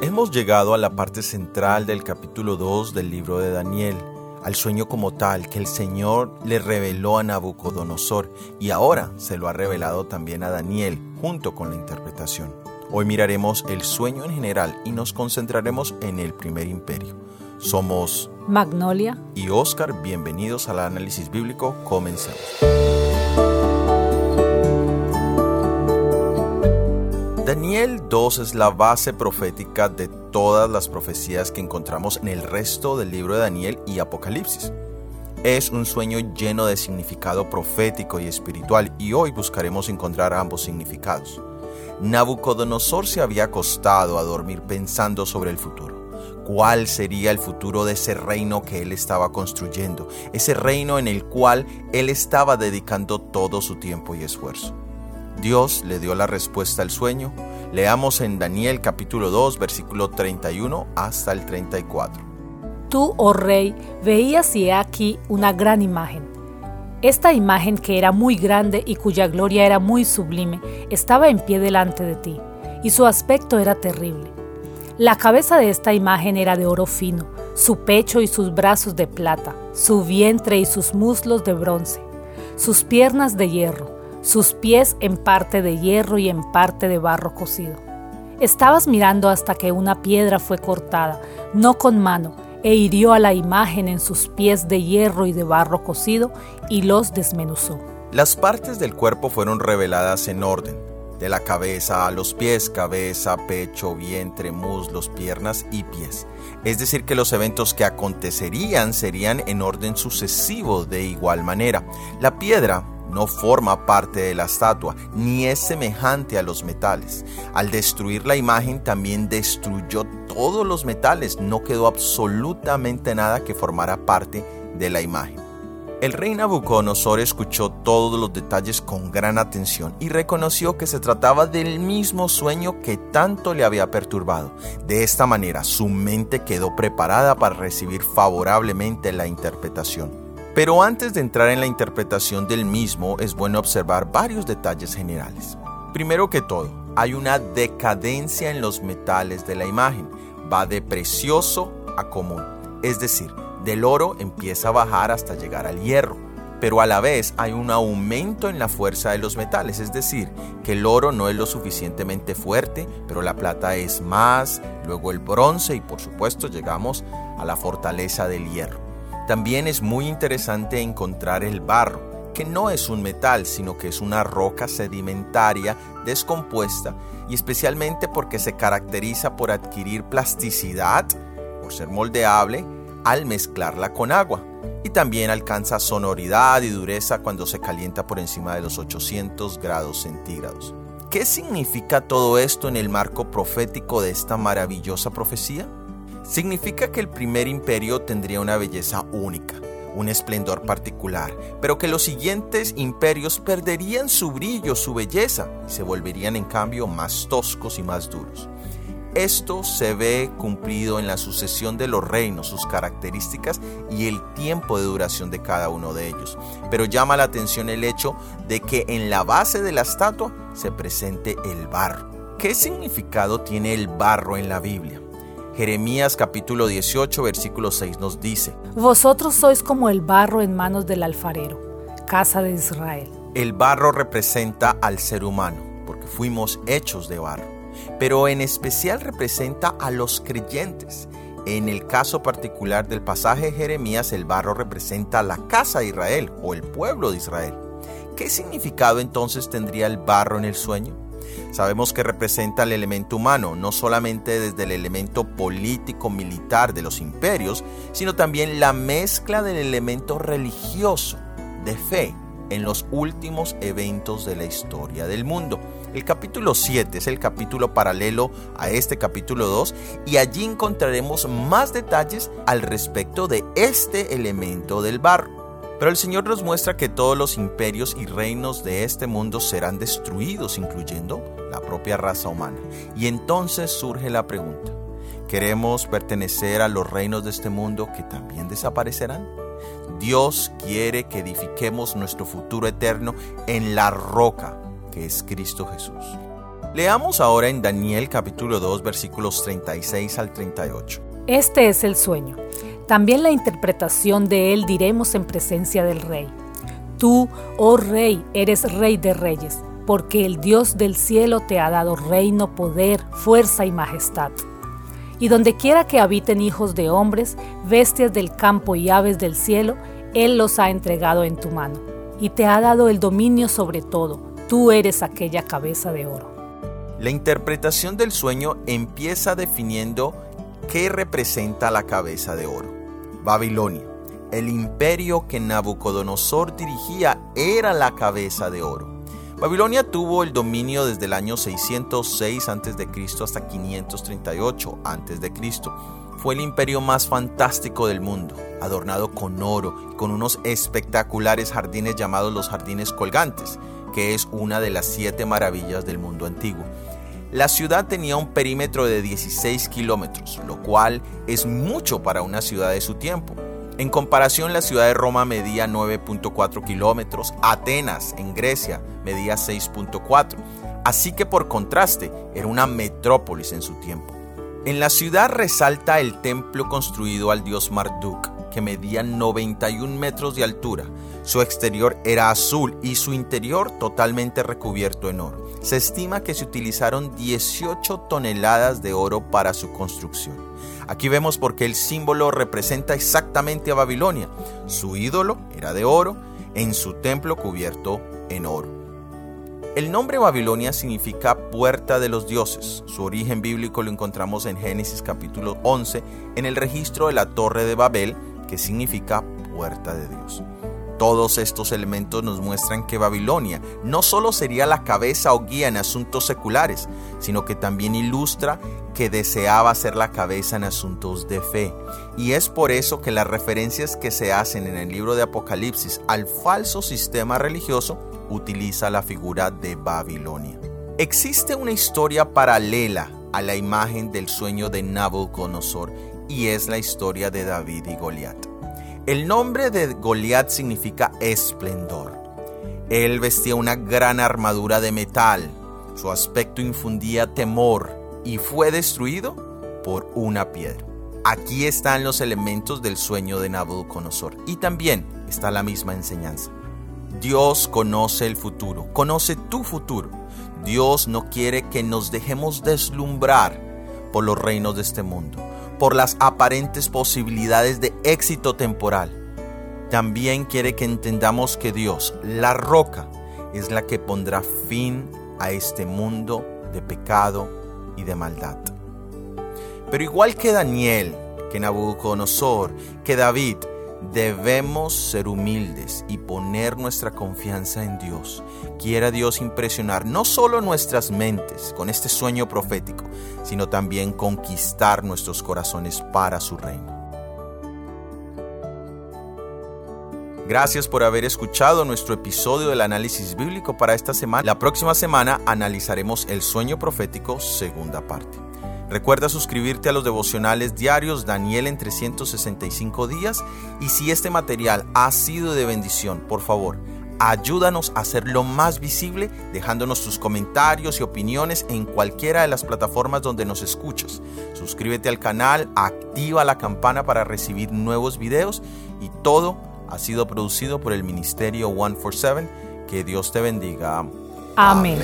Hemos llegado a la parte central del capítulo 2 del libro de Daniel, al sueño como tal que el Señor le reveló a Nabucodonosor y ahora se lo ha revelado también a Daniel junto con la interpretación. Hoy miraremos el sueño en general y nos concentraremos en el primer imperio. Somos Magnolia y Oscar, bienvenidos al análisis bíblico, comencemos. Daniel 2 es la base profética de todas las profecías que encontramos en el resto del libro de Daniel y Apocalipsis. Es un sueño lleno de significado profético y espiritual y hoy buscaremos encontrar ambos significados. Nabucodonosor se había acostado a dormir pensando sobre el futuro. ¿Cuál sería el futuro de ese reino que él estaba construyendo? Ese reino en el cual él estaba dedicando todo su tiempo y esfuerzo. Dios le dio la respuesta al sueño. Leamos en Daniel capítulo 2, versículo 31 hasta el 34. Tú, oh rey, veías y he aquí una gran imagen. Esta imagen que era muy grande y cuya gloria era muy sublime, estaba en pie delante de ti, y su aspecto era terrible. La cabeza de esta imagen era de oro fino, su pecho y sus brazos de plata, su vientre y sus muslos de bronce, sus piernas de hierro, sus pies en parte de hierro y en parte de barro cocido. Estabas mirando hasta que una piedra fue cortada, no con mano, e hirió a la imagen en sus pies de hierro y de barro cocido y los desmenuzó. Las partes del cuerpo fueron reveladas en orden, de la cabeza a los pies, cabeza, pecho, vientre, muslos, piernas y pies. Es decir, que los eventos que acontecerían serían en orden sucesivo de igual manera. La piedra no forma parte de la estatua, ni es semejante a los metales. Al destruir la imagen también destruyó todos los metales, no quedó absolutamente nada que formara parte de la imagen. El rey Nabucodonosor escuchó todos los detalles con gran atención y reconoció que se trataba del mismo sueño que tanto le había perturbado. De esta manera, su mente quedó preparada para recibir favorablemente la interpretación. Pero antes de entrar en la interpretación del mismo, es bueno observar varios detalles generales. Primero que todo, hay una decadencia en los metales de la imagen. Va de precioso a común. Es decir, del oro empieza a bajar hasta llegar al hierro. Pero a la vez hay un aumento en la fuerza de los metales, es decir, que el oro no es lo suficientemente fuerte, pero la plata es más, luego el bronce y por supuesto llegamos a la fortaleza del hierro. También es muy interesante encontrar el barro, que no es un metal, sino que es una roca sedimentaria descompuesta y especialmente porque se caracteriza por adquirir plasticidad, por ser moldeable, al mezclarla con agua. Y también alcanza sonoridad y dureza cuando se calienta por encima de los 800 grados centígrados. ¿Qué significa todo esto en el marco profético de esta maravillosa profecía? Significa que el primer imperio tendría una belleza única, un esplendor particular, pero que los siguientes imperios perderían su brillo, su belleza, y se volverían en cambio más toscos y más duros. Esto se ve cumplido en la sucesión de los reinos, sus características y el tiempo de duración de cada uno de ellos. Pero llama la atención el hecho de que en la base de la estatua se presente el barro. ¿Qué significado tiene el barro en la Biblia? Jeremías capítulo 18 versículo 6 nos dice, Vosotros sois como el barro en manos del alfarero, casa de Israel. El barro representa al ser humano, porque fuimos hechos de barro, pero en especial representa a los creyentes. En el caso particular del pasaje de Jeremías, el barro representa la casa de Israel o el pueblo de Israel. ¿Qué significado entonces tendría el barro en el sueño? Sabemos que representa el elemento humano, no solamente desde el elemento político-militar de los imperios, sino también la mezcla del elemento religioso, de fe, en los últimos eventos de la historia del mundo. El capítulo 7 es el capítulo paralelo a este capítulo 2 y allí encontraremos más detalles al respecto de este elemento del barro. Pero el Señor nos muestra que todos los imperios y reinos de este mundo serán destruidos, incluyendo la propia raza humana. Y entonces surge la pregunta, ¿queremos pertenecer a los reinos de este mundo que también desaparecerán? Dios quiere que edifiquemos nuestro futuro eterno en la roca, que es Cristo Jesús. Leamos ahora en Daniel capítulo 2 versículos 36 al 38. Este es el sueño. También la interpretación de él diremos en presencia del rey. Tú, oh rey, eres rey de reyes, porque el Dios del cielo te ha dado reino, poder, fuerza y majestad. Y donde quiera que habiten hijos de hombres, bestias del campo y aves del cielo, Él los ha entregado en tu mano, y te ha dado el dominio sobre todo. Tú eres aquella cabeza de oro. La interpretación del sueño empieza definiendo qué representa la cabeza de oro. Babilonia. El imperio que Nabucodonosor dirigía era la cabeza de oro. Babilonia tuvo el dominio desde el año 606 a.C. hasta 538 a.C. Fue el imperio más fantástico del mundo, adornado con oro y con unos espectaculares jardines llamados los jardines colgantes, que es una de las siete maravillas del mundo antiguo. La ciudad tenía un perímetro de 16 kilómetros, lo cual es mucho para una ciudad de su tiempo. En comparación, la ciudad de Roma medía 9.4 kilómetros, Atenas, en Grecia, medía 6.4, así que por contraste, era una metrópolis en su tiempo. En la ciudad resalta el templo construido al dios Marduk, que medía 91 metros de altura. Su exterior era azul y su interior totalmente recubierto en oro. Se estima que se utilizaron 18 toneladas de oro para su construcción. Aquí vemos por qué el símbolo representa exactamente a Babilonia. Su ídolo era de oro, en su templo cubierto en oro. El nombre Babilonia significa puerta de los dioses. Su origen bíblico lo encontramos en Génesis capítulo 11 en el registro de la torre de Babel, que significa puerta de Dios. Todos estos elementos nos muestran que Babilonia no solo sería la cabeza o guía en asuntos seculares, sino que también ilustra que deseaba ser la cabeza en asuntos de fe. Y es por eso que las referencias que se hacen en el libro de Apocalipsis al falso sistema religioso utiliza la figura de Babilonia. Existe una historia paralela a la imagen del sueño de Nabucodonosor y es la historia de David y Goliat. El nombre de Goliat significa esplendor. Él vestía una gran armadura de metal. Su aspecto infundía temor y fue destruido por una piedra. Aquí están los elementos del sueño de Nabucodonosor y también está la misma enseñanza. Dios conoce el futuro, conoce tu futuro. Dios no quiere que nos dejemos deslumbrar por los reinos de este mundo por las aparentes posibilidades de éxito temporal. También quiere que entendamos que Dios, la roca, es la que pondrá fin a este mundo de pecado y de maldad. Pero igual que Daniel, que Nabucodonosor, que David, Debemos ser humildes y poner nuestra confianza en Dios. Quiera Dios impresionar no solo nuestras mentes con este sueño profético, sino también conquistar nuestros corazones para su reino. Gracias por haber escuchado nuestro episodio del análisis bíblico para esta semana. La próxima semana analizaremos el sueño profético segunda parte. Recuerda suscribirte a los devocionales diarios Daniel en 365 días y si este material ha sido de bendición, por favor, ayúdanos a hacerlo más visible dejándonos tus comentarios y opiniones en cualquiera de las plataformas donde nos escuchas. Suscríbete al canal, activa la campana para recibir nuevos videos y todo ha sido producido por el Ministerio 147. Que Dios te bendiga. Amén.